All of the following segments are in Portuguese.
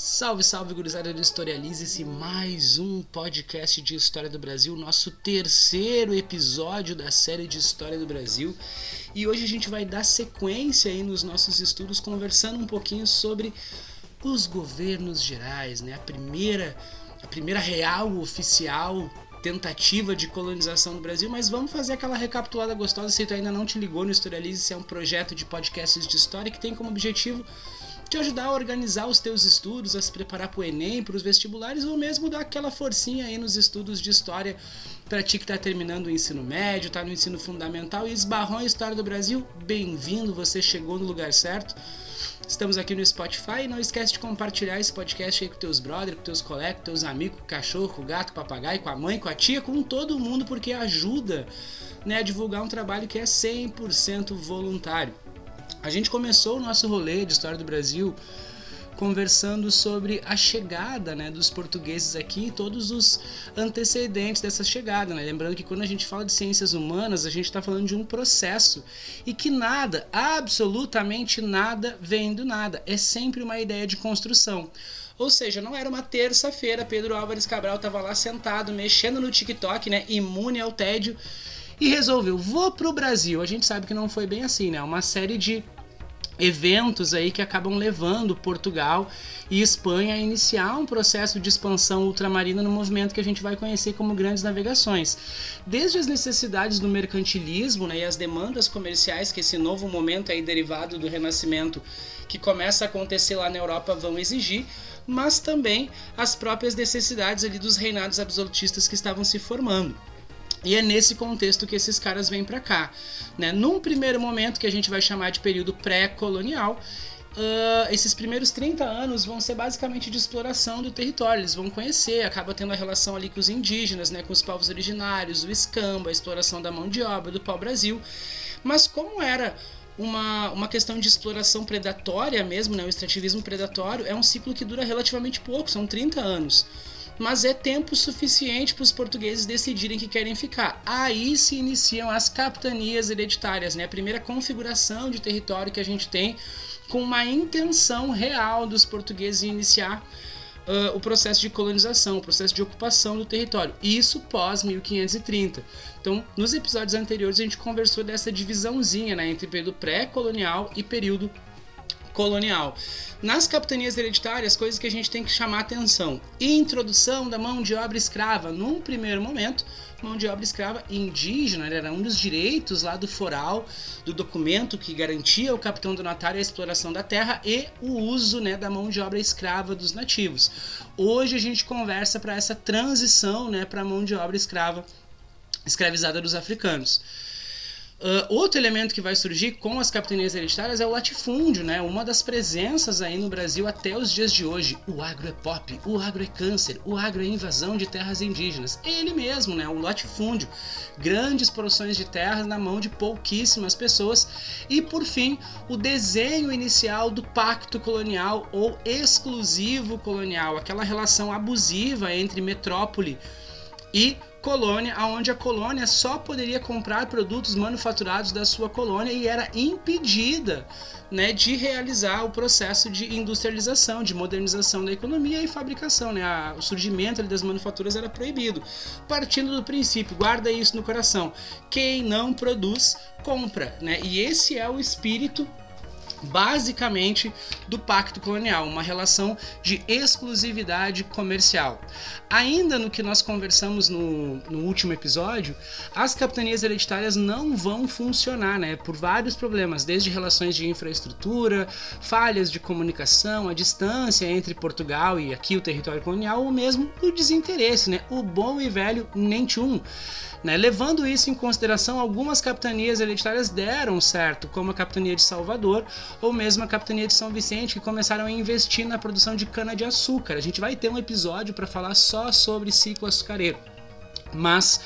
Salve, salve, gurizada do Historialize-se, mais um podcast de História do Brasil, nosso terceiro episódio da série de História do Brasil. E hoje a gente vai dar sequência aí nos nossos estudos, conversando um pouquinho sobre os governos gerais, né? A primeira, a primeira real oficial tentativa de colonização do Brasil, mas vamos fazer aquela recapitulada gostosa. Se tu ainda não te ligou no Historialize, é um projeto de podcasts de história que tem como objetivo te ajudar a organizar os teus estudos, a se preparar para o Enem, para os vestibulares, ou mesmo dar aquela forcinha aí nos estudos de história para ti que está terminando o ensino médio, está no ensino fundamental e esbarrou em História do Brasil, bem-vindo, você chegou no lugar certo. Estamos aqui no Spotify. Não esquece de compartilhar esse podcast aí com teus brothers, com teus colegas, com teus amigos, com o cachorro, com o gato, com o papagaio, com a mãe, com a tia, com todo mundo, porque ajuda né, a divulgar um trabalho que é 100% voluntário. A gente começou o nosso rolê de história do Brasil conversando sobre a chegada né, dos portugueses aqui e todos os antecedentes dessa chegada. Né? Lembrando que quando a gente fala de ciências humanas, a gente está falando de um processo e que nada, absolutamente nada, vem do nada. É sempre uma ideia de construção. Ou seja, não era uma terça-feira, Pedro Álvares Cabral estava lá sentado, mexendo no TikTok, né, imune ao tédio, e resolveu, vou pro Brasil. A gente sabe que não foi bem assim, né? Uma série de eventos aí que acabam levando Portugal e Espanha a iniciar um processo de expansão ultramarina no movimento que a gente vai conhecer como grandes navegações. Desde as necessidades do mercantilismo né, e as demandas comerciais que esse novo momento aí derivado do Renascimento que começa a acontecer lá na Europa vão exigir, mas também as próprias necessidades ali dos reinados absolutistas que estavam se formando. E é nesse contexto que esses caras vêm para cá. Né? Num primeiro momento, que a gente vai chamar de período pré-colonial, Uh, esses primeiros 30 anos vão ser basicamente de exploração do território. Eles vão conhecer, acaba tendo a relação ali com os indígenas, né, com os povos originários, o escambo, a exploração da mão de obra, do pau-brasil. Mas como era uma, uma questão de exploração predatória mesmo, né, o extrativismo predatório, é um ciclo que dura relativamente pouco, são 30 anos mas é tempo suficiente para os portugueses decidirem que querem ficar. Aí se iniciam as capitanias hereditárias, né? a primeira configuração de território que a gente tem com uma intenção real dos portugueses em iniciar uh, o processo de colonização, o processo de ocupação do território. Isso pós 1530. Então, nos episódios anteriores a gente conversou dessa divisãozinha né, entre período pré-colonial e período colonial. Nas capitanias hereditárias, coisas que a gente tem que chamar atenção: introdução da mão de obra escrava. Num primeiro momento, mão de obra escrava indígena era um dos direitos lá do foral, do documento que garantia ao capitão donatário a exploração da terra e o uso né, da mão de obra escrava dos nativos. Hoje a gente conversa para essa transição né, para a mão de obra escrava escravizada dos africanos. Uh, outro elemento que vai surgir com as capitanias hereditárias é o latifúndio, né? Uma das presenças aí no Brasil até os dias de hoje. O agro é pop, o agro é câncer, o agro é invasão de terras indígenas. Ele mesmo, né? O latifúndio. Grandes porções de terras na mão de pouquíssimas pessoas. E por fim, o desenho inicial do pacto colonial ou exclusivo colonial, aquela relação abusiva entre metrópole e colônia, onde a colônia só poderia comprar produtos manufaturados da sua colônia e era impedida né, de realizar o processo de industrialização, de modernização da economia e fabricação. Né? O surgimento das manufaturas era proibido. Partindo do princípio, guarda isso no coração: quem não produz, compra. Né? E esse é o espírito basicamente do pacto colonial, uma relação de exclusividade comercial. Ainda no que nós conversamos no, no último episódio, as capitanias hereditárias não vão funcionar, né, por vários problemas, desde relações de infraestrutura, falhas de comunicação, a distância entre Portugal e aqui o território colonial, ou mesmo o desinteresse, né, o bom e velho nem tchum. Né? Levando isso em consideração, algumas capitanias hereditárias deram certo, como a capitania de Salvador ou mesmo a capitania de São Vicente, que começaram a investir na produção de cana-de-açúcar. A gente vai ter um episódio para falar só sobre ciclo açucareiro. Mas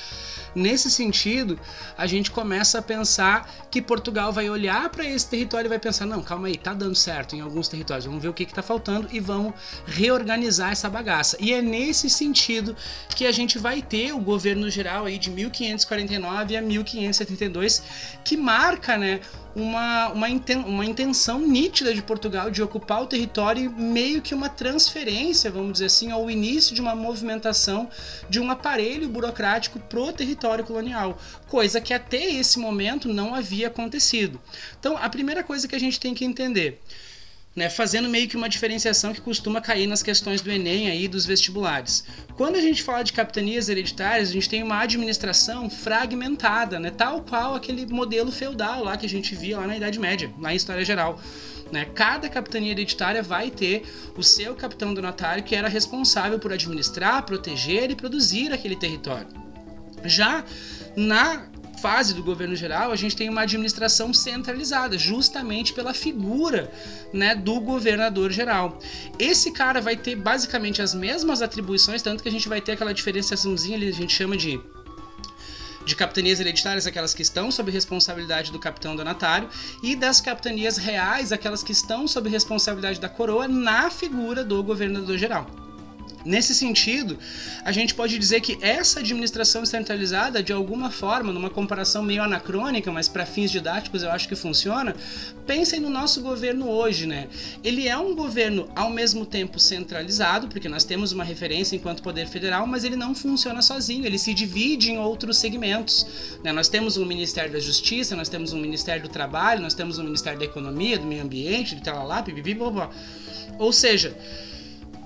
Nesse sentido, a gente começa a pensar que Portugal vai olhar para esse território e vai pensar: não, calma aí, tá dando certo em alguns territórios, vamos ver o que está faltando e vamos reorganizar essa bagaça. E é nesse sentido que a gente vai ter o governo geral aí de 1549 a 1572, que marca né, uma, uma, inten uma intenção nítida de Portugal de ocupar o território meio que uma transferência, vamos dizer assim, ao início de uma movimentação de um aparelho burocrático pro território colonial, coisa que até esse momento não havia acontecido. Então, a primeira coisa que a gente tem que entender né, fazendo meio que uma diferenciação que costuma cair nas questões do Enem aí dos vestibulares. Quando a gente fala de capitanias hereditárias, a gente tem uma administração fragmentada, né, tal qual aquele modelo feudal lá que a gente via lá na Idade Média, lá em História Geral. Né? Cada capitania hereditária vai ter o seu capitão donatário que era responsável por administrar, proteger e produzir aquele território. Já na fase do governo geral, a gente tem uma administração centralizada, justamente pela figura né, do governador geral. Esse cara vai ter basicamente as mesmas atribuições, tanto que a gente vai ter aquela diferenciaçãozinha ali, a gente chama de de capitanias hereditárias, aquelas que estão sob responsabilidade do capitão donatário, e das capitanias reais, aquelas que estão sob responsabilidade da coroa, na figura do governador geral. Nesse sentido, a gente pode dizer que essa administração centralizada, de alguma forma, numa comparação meio anacrônica, mas para fins didáticos eu acho que funciona, pensem no nosso governo hoje, né? Ele é um governo ao mesmo tempo centralizado, porque nós temos uma referência enquanto poder federal, mas ele não funciona sozinho, ele se divide em outros segmentos. Né? Nós temos um Ministério da Justiça, nós temos um Ministério do Trabalho, nós temos um Ministério da Economia, do Meio Ambiente, de talalá, pipipi, blá, blá. Ou seja,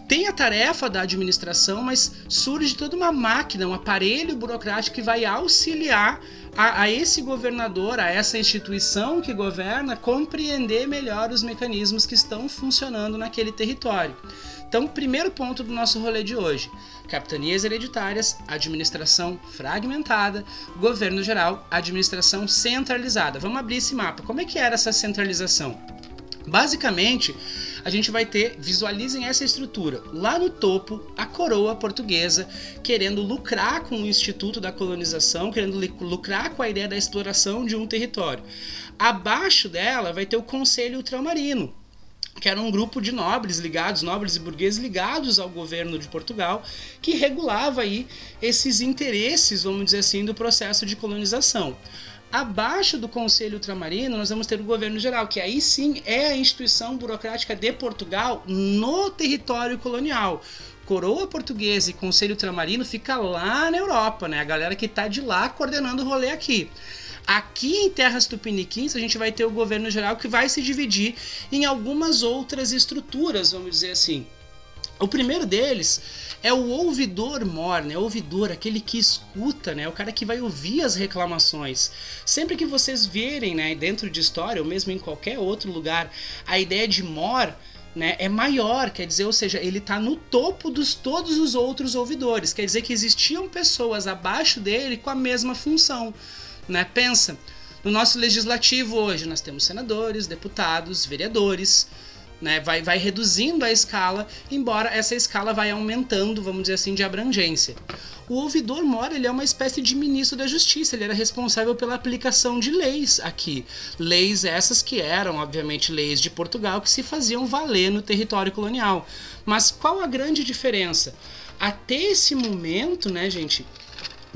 tem a tarefa da administração, mas surge toda uma máquina, um aparelho burocrático que vai auxiliar a, a, esse governador, a essa instituição que governa, compreender melhor os mecanismos que estão funcionando naquele território. Então, primeiro ponto do nosso rolê de hoje: capitanias hereditárias, administração fragmentada, governo geral, administração centralizada. Vamos abrir esse mapa. Como é que era essa centralização? Basicamente, a gente vai ter, visualizem essa estrutura. Lá no topo, a coroa portuguesa querendo lucrar com o Instituto da Colonização, querendo lucrar com a ideia da exploração de um território. Abaixo dela vai ter o Conselho Ultramarino, que era um grupo de nobres ligados, nobres e burgueses ligados ao governo de Portugal, que regulava aí esses interesses, vamos dizer assim, do processo de colonização. Abaixo do Conselho Ultramarino, nós vamos ter o governo geral, que aí sim é a instituição burocrática de Portugal no território colonial. Coroa Portuguesa e Conselho Ultramarino fica lá na Europa, né? A galera que tá de lá coordenando o rolê aqui. Aqui em Terras Tupiniquins, a gente vai ter o governo geral que vai se dividir em algumas outras estruturas, vamos dizer assim. O primeiro deles é o ouvidor mor, né? Ouvidor, aquele que escuta, né? O cara que vai ouvir as reclamações. Sempre que vocês verem, né, dentro de história ou mesmo em qualquer outro lugar, a ideia de mor né, é maior, quer dizer, ou seja, ele está no topo dos todos os outros ouvidores. Quer dizer que existiam pessoas abaixo dele com a mesma função, né? Pensa, no nosso legislativo hoje nós temos senadores, deputados, vereadores, né? Vai, vai reduzindo a escala, embora essa escala vai aumentando, vamos dizer assim, de abrangência. O ouvidor mora, ele é uma espécie de ministro da justiça, ele era responsável pela aplicação de leis aqui. Leis essas que eram, obviamente, leis de Portugal que se faziam valer no território colonial. Mas qual a grande diferença? Até esse momento, né, gente,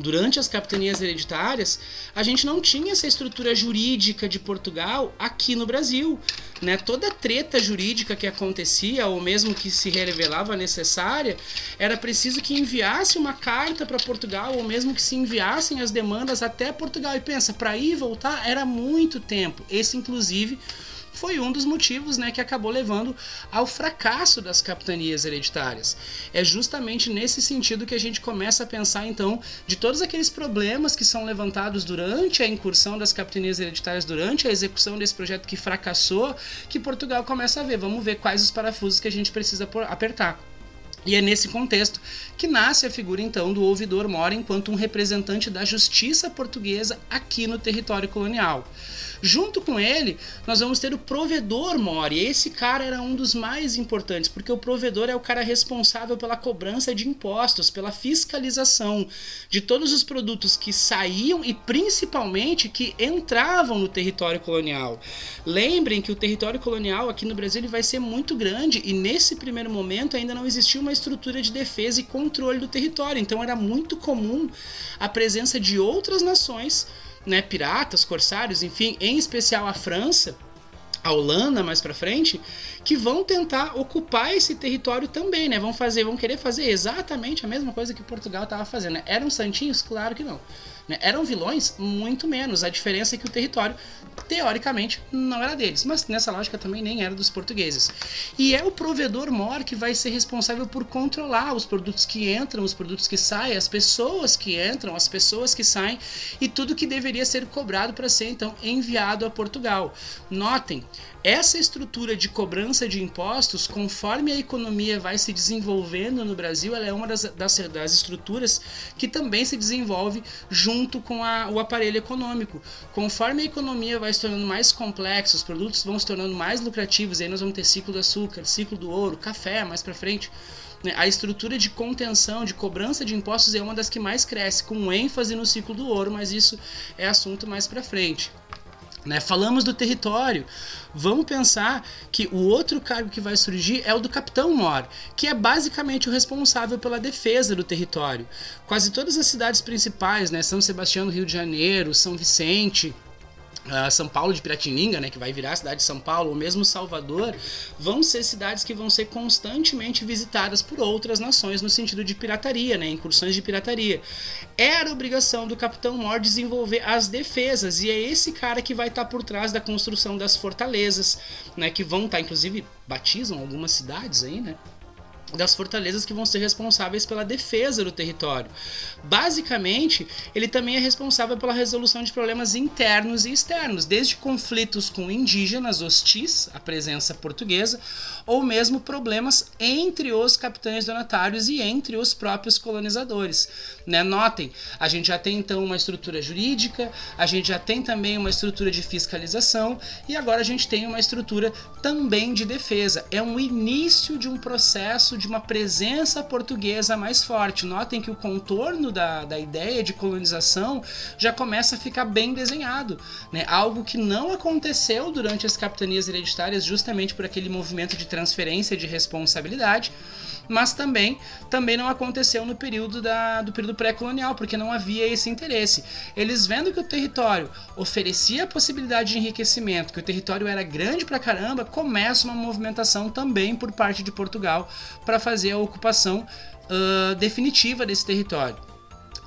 durante as capitanias hereditárias, a gente não tinha essa estrutura jurídica de Portugal aqui no Brasil. Né? Toda treta jurídica que acontecia, ou mesmo que se revelava necessária, era preciso que enviasse uma carta para Portugal, ou mesmo que se enviassem as demandas até Portugal. E pensa, para ir e voltar era muito tempo. Esse, inclusive, foi um dos motivos né, que acabou levando ao fracasso das capitanias hereditárias. É justamente nesse sentido que a gente começa a pensar, então, de todos aqueles problemas que são levantados durante a incursão das capitanias hereditárias, durante a execução desse projeto que fracassou, que Portugal começa a ver. Vamos ver quais os parafusos que a gente precisa apertar. E é nesse contexto que nasce a figura então do ouvidor mora enquanto um representante da justiça portuguesa aqui no território colonial. Junto com ele, nós vamos ter o provedor Mori. Esse cara era um dos mais importantes, porque o provedor é o cara responsável pela cobrança de impostos, pela fiscalização de todos os produtos que saíam e principalmente que entravam no território colonial. Lembrem que o território colonial aqui no Brasil ele vai ser muito grande e nesse primeiro momento ainda não existia uma estrutura de defesa e controle do território. Então era muito comum a presença de outras nações né, piratas, corsários, enfim, em especial a França, a Holanda mais para frente, que vão tentar ocupar esse território também, né? Vão fazer, vão querer fazer exatamente a mesma coisa que Portugal estava fazendo. Né? Eram santinhos? Claro que não. Né? Eram vilões? Muito menos. A diferença é que o território, teoricamente, não era deles. Mas nessa lógica também nem era dos portugueses. E é o provedor mor que vai ser responsável por controlar os produtos que entram, os produtos que saem, as pessoas que entram, as pessoas que saem e tudo que deveria ser cobrado para ser então enviado a Portugal. Notem, essa estrutura de cobrança de impostos, conforme a economia vai se desenvolvendo no Brasil, ela é uma das, das, das estruturas que também se desenvolve junto com a, o aparelho econômico. Conforme a economia vai se tornando mais complexa, os produtos vão se tornando mais lucrativos, aí nós vamos ter ciclo do açúcar, ciclo do ouro, café mais para frente. Né? A estrutura de contenção, de cobrança de impostos é uma das que mais cresce, com ênfase no ciclo do ouro, mas isso é assunto mais para frente. Né? Falamos do território. Vamos pensar que o outro cargo que vai surgir é o do capitão-mor, que é basicamente o responsável pela defesa do território. Quase todas as cidades principais, né, São Sebastião do Rio de Janeiro, São Vicente, Uh, São Paulo de Piratininga, né, que vai virar a cidade de São Paulo, ou mesmo Salvador, vão ser cidades que vão ser constantemente visitadas por outras nações no sentido de pirataria, né, incursões de pirataria. Era obrigação do Capitão Mor desenvolver as defesas, e é esse cara que vai estar tá por trás da construção das fortalezas, né, que vão estar, tá, inclusive, batizam algumas cidades aí, né, das fortalezas que vão ser responsáveis pela defesa do território. Basicamente, ele também é responsável pela resolução de problemas internos e externos, desde conflitos com indígenas hostis à presença portuguesa, ou mesmo problemas entre os capitães donatários e entre os próprios colonizadores. Né? Notem, a gente já tem então uma estrutura jurídica, a gente já tem também uma estrutura de fiscalização e agora a gente tem uma estrutura também de defesa. É um início de um processo de uma presença portuguesa mais forte. Notem que o contorno da, da ideia de colonização já começa a ficar bem desenhado. Né? Algo que não aconteceu durante as capitanias hereditárias, justamente por aquele movimento de transferência de responsabilidade mas também também não aconteceu no período da, do período pré-colonial, porque não havia esse interesse. Eles vendo que o território oferecia a possibilidade de enriquecimento, que o território era grande pra caramba, começa uma movimentação também por parte de Portugal para fazer a ocupação uh, definitiva desse território.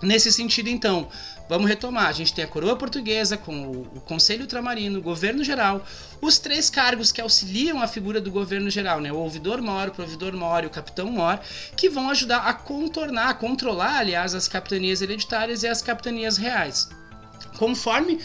Nesse sentido, então, Vamos retomar. A gente tem a coroa portuguesa com o, Conselho Ultramarino, o governo geral, os três cargos que auxiliam a figura do governo geral, né? O ouvidor-mor, o provedor-mor e o capitão-mor, que vão ajudar a contornar, a controlar, aliás, as capitanias hereditárias e as capitanias reais. Conforme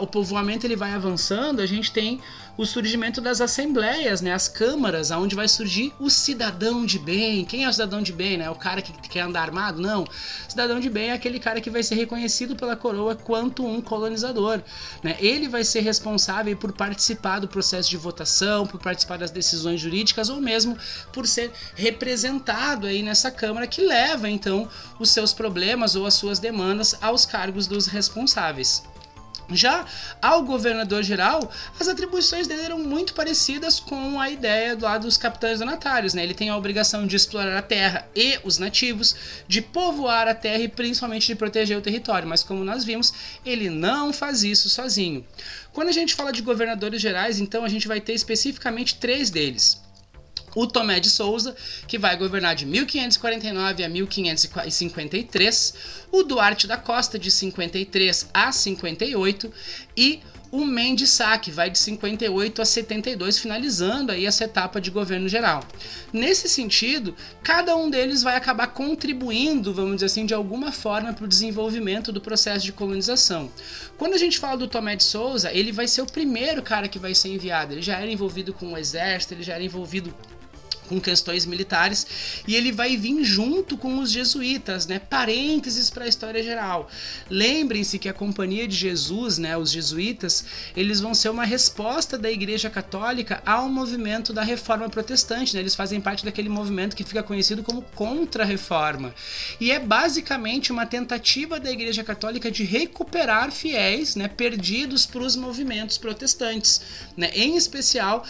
o povoamento ele vai avançando, a gente tem o surgimento das assembleias, né, as câmaras, aonde vai surgir o cidadão de bem. Quem é o cidadão de bem? Né? O cara que quer andar armado? Não. Cidadão de bem é aquele cara que vai ser reconhecido pela coroa quanto um colonizador. Né? Ele vai ser responsável por participar do processo de votação, por participar das decisões jurídicas ou mesmo por ser representado aí nessa câmara que leva então os seus problemas ou as suas demandas aos cargos dos responsáveis. Já ao governador geral, as atribuições dele eram muito parecidas com a ideia lado dos capitães donatários. Né? Ele tem a obrigação de explorar a terra e os nativos, de povoar a terra e principalmente de proteger o território. Mas como nós vimos, ele não faz isso sozinho. Quando a gente fala de governadores gerais, então a gente vai ter especificamente três deles o Tomé de Souza, que vai governar de 1549 a 1553, o Duarte da Costa, de 53 a 58, e o Mendes Sá, que vai de 58 a 72, finalizando aí essa etapa de governo geral. Nesse sentido, cada um deles vai acabar contribuindo, vamos dizer assim, de alguma forma para o desenvolvimento do processo de colonização. Quando a gente fala do Tomé de Souza, ele vai ser o primeiro cara que vai ser enviado. Ele já era envolvido com o exército, ele já era envolvido com questões militares e ele vai vir junto com os jesuítas, né? Parênteses para a história geral. Lembrem-se que a Companhia de Jesus, né, os jesuítas, eles vão ser uma resposta da Igreja Católica ao movimento da Reforma Protestante, né? Eles fazem parte daquele movimento que fica conhecido como Contra-Reforma. E é basicamente uma tentativa da Igreja Católica de recuperar fiéis, né, perdidos para os movimentos protestantes, né? Em especial,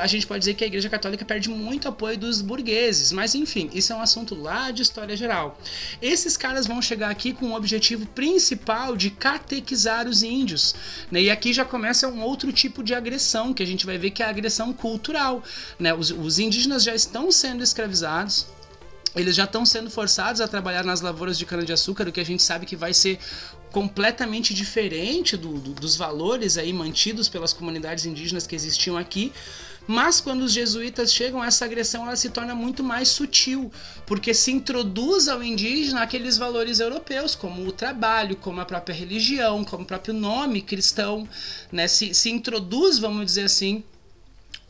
a gente pode dizer que a Igreja Católica perde muito apoio dos burgueses. Mas enfim, isso é um assunto lá de história geral. Esses caras vão chegar aqui com o objetivo principal de catequizar os índios. Né? E aqui já começa um outro tipo de agressão, que a gente vai ver que é a agressão cultural. Né? Os, os indígenas já estão sendo escravizados eles já estão sendo forçados a trabalhar nas lavouras de cana-de-açúcar, o que a gente sabe que vai ser completamente diferente do, do, dos valores aí mantidos pelas comunidades indígenas que existiam aqui. Mas quando os jesuítas chegam, essa agressão ela se torna muito mais sutil, porque se introduz ao indígena aqueles valores europeus, como o trabalho, como a própria religião, como o próprio nome cristão, né? se, se introduz, vamos dizer assim,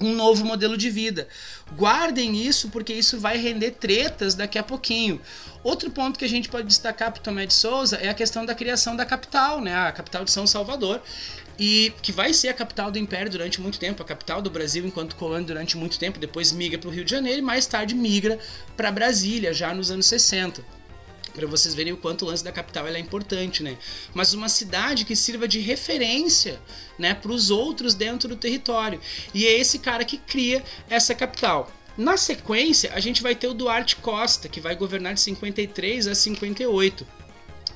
um novo modelo de vida. Guardem isso porque isso vai render tretas daqui a pouquinho. Outro ponto que a gente pode destacar para Tomé de Souza é a questão da criação da capital, né? A capital de São Salvador, e que vai ser a capital do Império durante muito tempo, a capital do Brasil enquanto colônia durante muito tempo, depois migra para o Rio de Janeiro e mais tarde migra para Brasília, já nos anos 60 para vocês verem o quanto o lance da capital é importante, né? Mas uma cidade que sirva de referência, né, para os outros dentro do território. E é esse cara que cria essa capital. Na sequência, a gente vai ter o Duarte Costa, que vai governar de 53 a 58.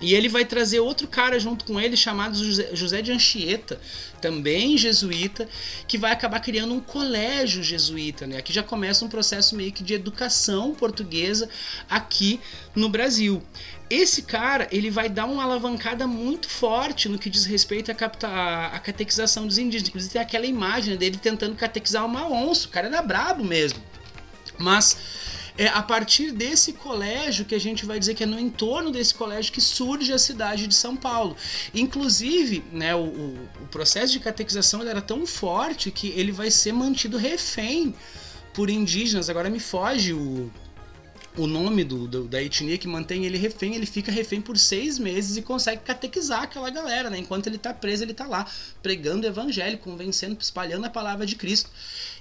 E ele vai trazer outro cara junto com ele chamado José de Anchieta, também jesuíta, que vai acabar criando um colégio jesuíta, né? Aqui já começa um processo meio que de educação portuguesa aqui no Brasil. Esse cara, ele vai dar uma alavancada muito forte no que diz respeito à, catequização dos indígenas. Inclusive tem aquela imagem dele tentando catequizar uma onça, o cara era brabo mesmo. Mas é a partir desse colégio que a gente vai dizer que é no entorno desse colégio que surge a cidade de São Paulo. Inclusive, né, o, o, processo de catequização era tão forte que ele vai ser mantido refém por indígenas. Agora me foge o, o nome do, do, da etnia que mantém ele refém, ele fica refém por seis meses e consegue catequizar aquela galera, né? Enquanto ele está preso, ele está lá pregando o evangelho, convencendo, espalhando a palavra de Cristo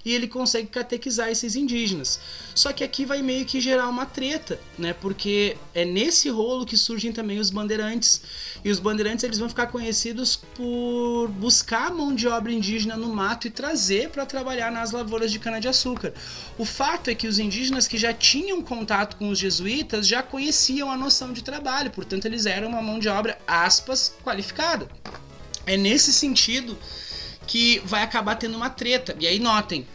e ele consegue catequizar esses indígenas. Só que aqui vai meio que gerar uma treta, né? Porque é nesse rolo que surgem também os bandeirantes. E os bandeirantes eles vão ficar conhecidos por buscar mão de obra indígena no mato e trazer para trabalhar nas lavouras de cana-de-açúcar. O fato é que os indígenas que já tinham contato com os jesuítas já conheciam a noção de trabalho, portanto eles eram uma mão de obra aspas qualificada. É nesse sentido que vai acabar tendo uma treta. E aí notem,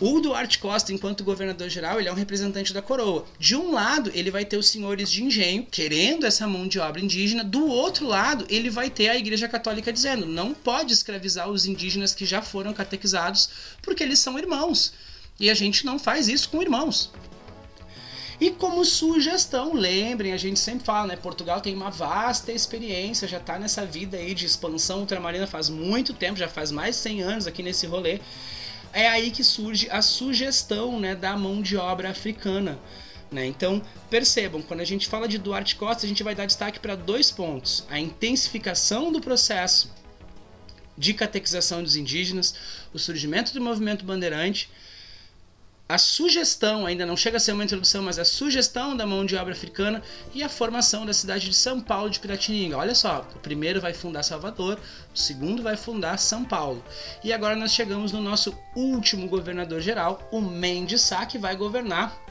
o Duarte Costa, enquanto governador geral, ele é um representante da coroa. De um lado, ele vai ter os senhores de engenho querendo essa mão de obra indígena. Do outro lado, ele vai ter a Igreja Católica dizendo: não pode escravizar os indígenas que já foram catequizados, porque eles são irmãos. E a gente não faz isso com irmãos. E como sugestão, lembrem, a gente sempre fala, né? Portugal tem uma vasta experiência, já está nessa vida aí de expansão ultramarina faz muito tempo, já faz mais de 100 anos aqui nesse rolê. É aí que surge a sugestão né, da mão de obra africana. Né? Então, percebam, quando a gente fala de Duarte Costa, a gente vai dar destaque para dois pontos: a intensificação do processo de catequização dos indígenas, o surgimento do movimento bandeirante a sugestão, ainda não chega a ser uma introdução, mas a sugestão da mão de obra africana e a formação da cidade de São Paulo de Piratininga. Olha só, o primeiro vai fundar Salvador, o segundo vai fundar São Paulo. E agora nós chegamos no nosso último governador geral, o Mendes Sá, que vai governar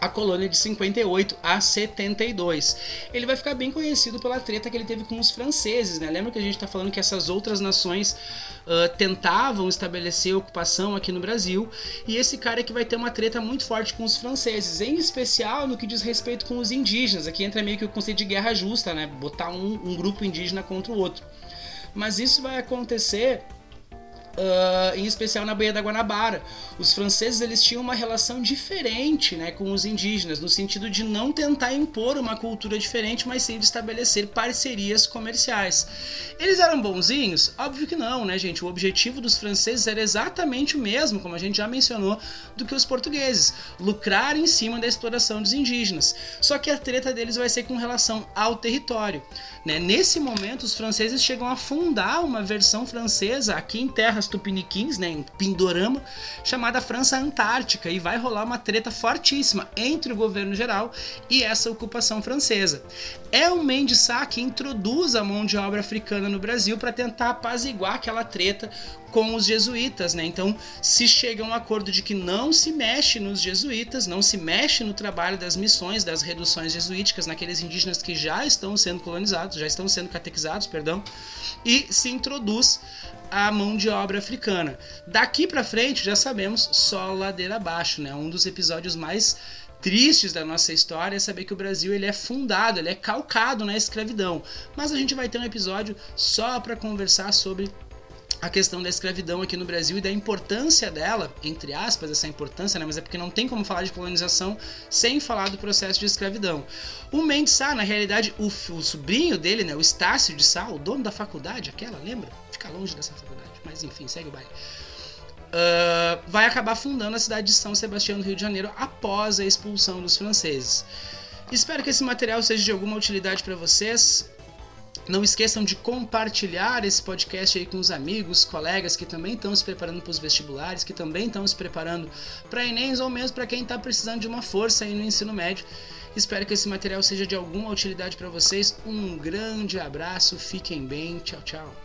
a colônia de 58 a 72. Ele vai ficar bem conhecido pela treta que ele teve com os franceses, né? Lembra que a gente está falando que essas outras nações uh, tentavam estabelecer ocupação aqui no Brasil e esse cara é que vai ter uma treta muito forte com os franceses, em especial no que diz respeito com os indígenas. Aqui entra meio que o conceito de guerra justa, né? Botar um, um grupo indígena contra o outro. Mas isso vai acontecer Uh, em especial na Baía da Guanabara. Os franceses eles tinham uma relação diferente né, com os indígenas, no sentido de não tentar impor uma cultura diferente, mas sim de estabelecer parcerias comerciais. Eles eram bonzinhos? Óbvio que não, né, gente? O objetivo dos franceses era exatamente o mesmo, como a gente já mencionou, do que os portugueses: lucrar em cima da exploração dos indígenas. Só que a treta deles vai ser com relação ao território. Né? Nesse momento, os franceses chegam a fundar uma versão francesa aqui em terra terras tupiniquins, né, em Pindorama, chamada França Antártica, e vai rolar uma treta fortíssima entre o governo geral e essa ocupação francesa. É o Mendes Sá que introduz a mão de obra africana no Brasil para tentar apaziguar aquela treta com os jesuítas, né? Então, se chega a um acordo de que não se mexe nos jesuítas, não se mexe no trabalho das missões, das reduções jesuíticas naqueles indígenas que já estão sendo colonizados, já estão sendo catequizados, perdão, e se introduz a mão de obra africana. Daqui para frente, já sabemos, só ladeira abaixo, né? Um dos episódios mais tristes da nossa história é saber que o Brasil ele é fundado, ele é calcado na escravidão. Mas a gente vai ter um episódio só para conversar sobre a questão da escravidão aqui no Brasil e da importância dela, entre aspas, essa importância, né? mas é porque não tem como falar de colonização sem falar do processo de escravidão. O Mendes Sá, na realidade, o, o, sobrinho dele, né, o Estácio de Sá, o dono da faculdade, aquela, lembra? Fica longe dessa faculdade, mas enfim, segue o baile. Uh, vai acabar fundando a cidade de São Sebastião do Rio de Janeiro após a expulsão dos franceses. Espero que esse material seja de alguma utilidade para vocês. Não esqueçam de compartilhar esse podcast aí com os amigos, colegas que também estão se preparando para os vestibulares, que também estão se preparando para Enem ou mesmo para quem está precisando de uma força aí no ensino médio. Espero que esse material seja de alguma utilidade para vocês. Um grande abraço, fiquem bem, tchau, tchau.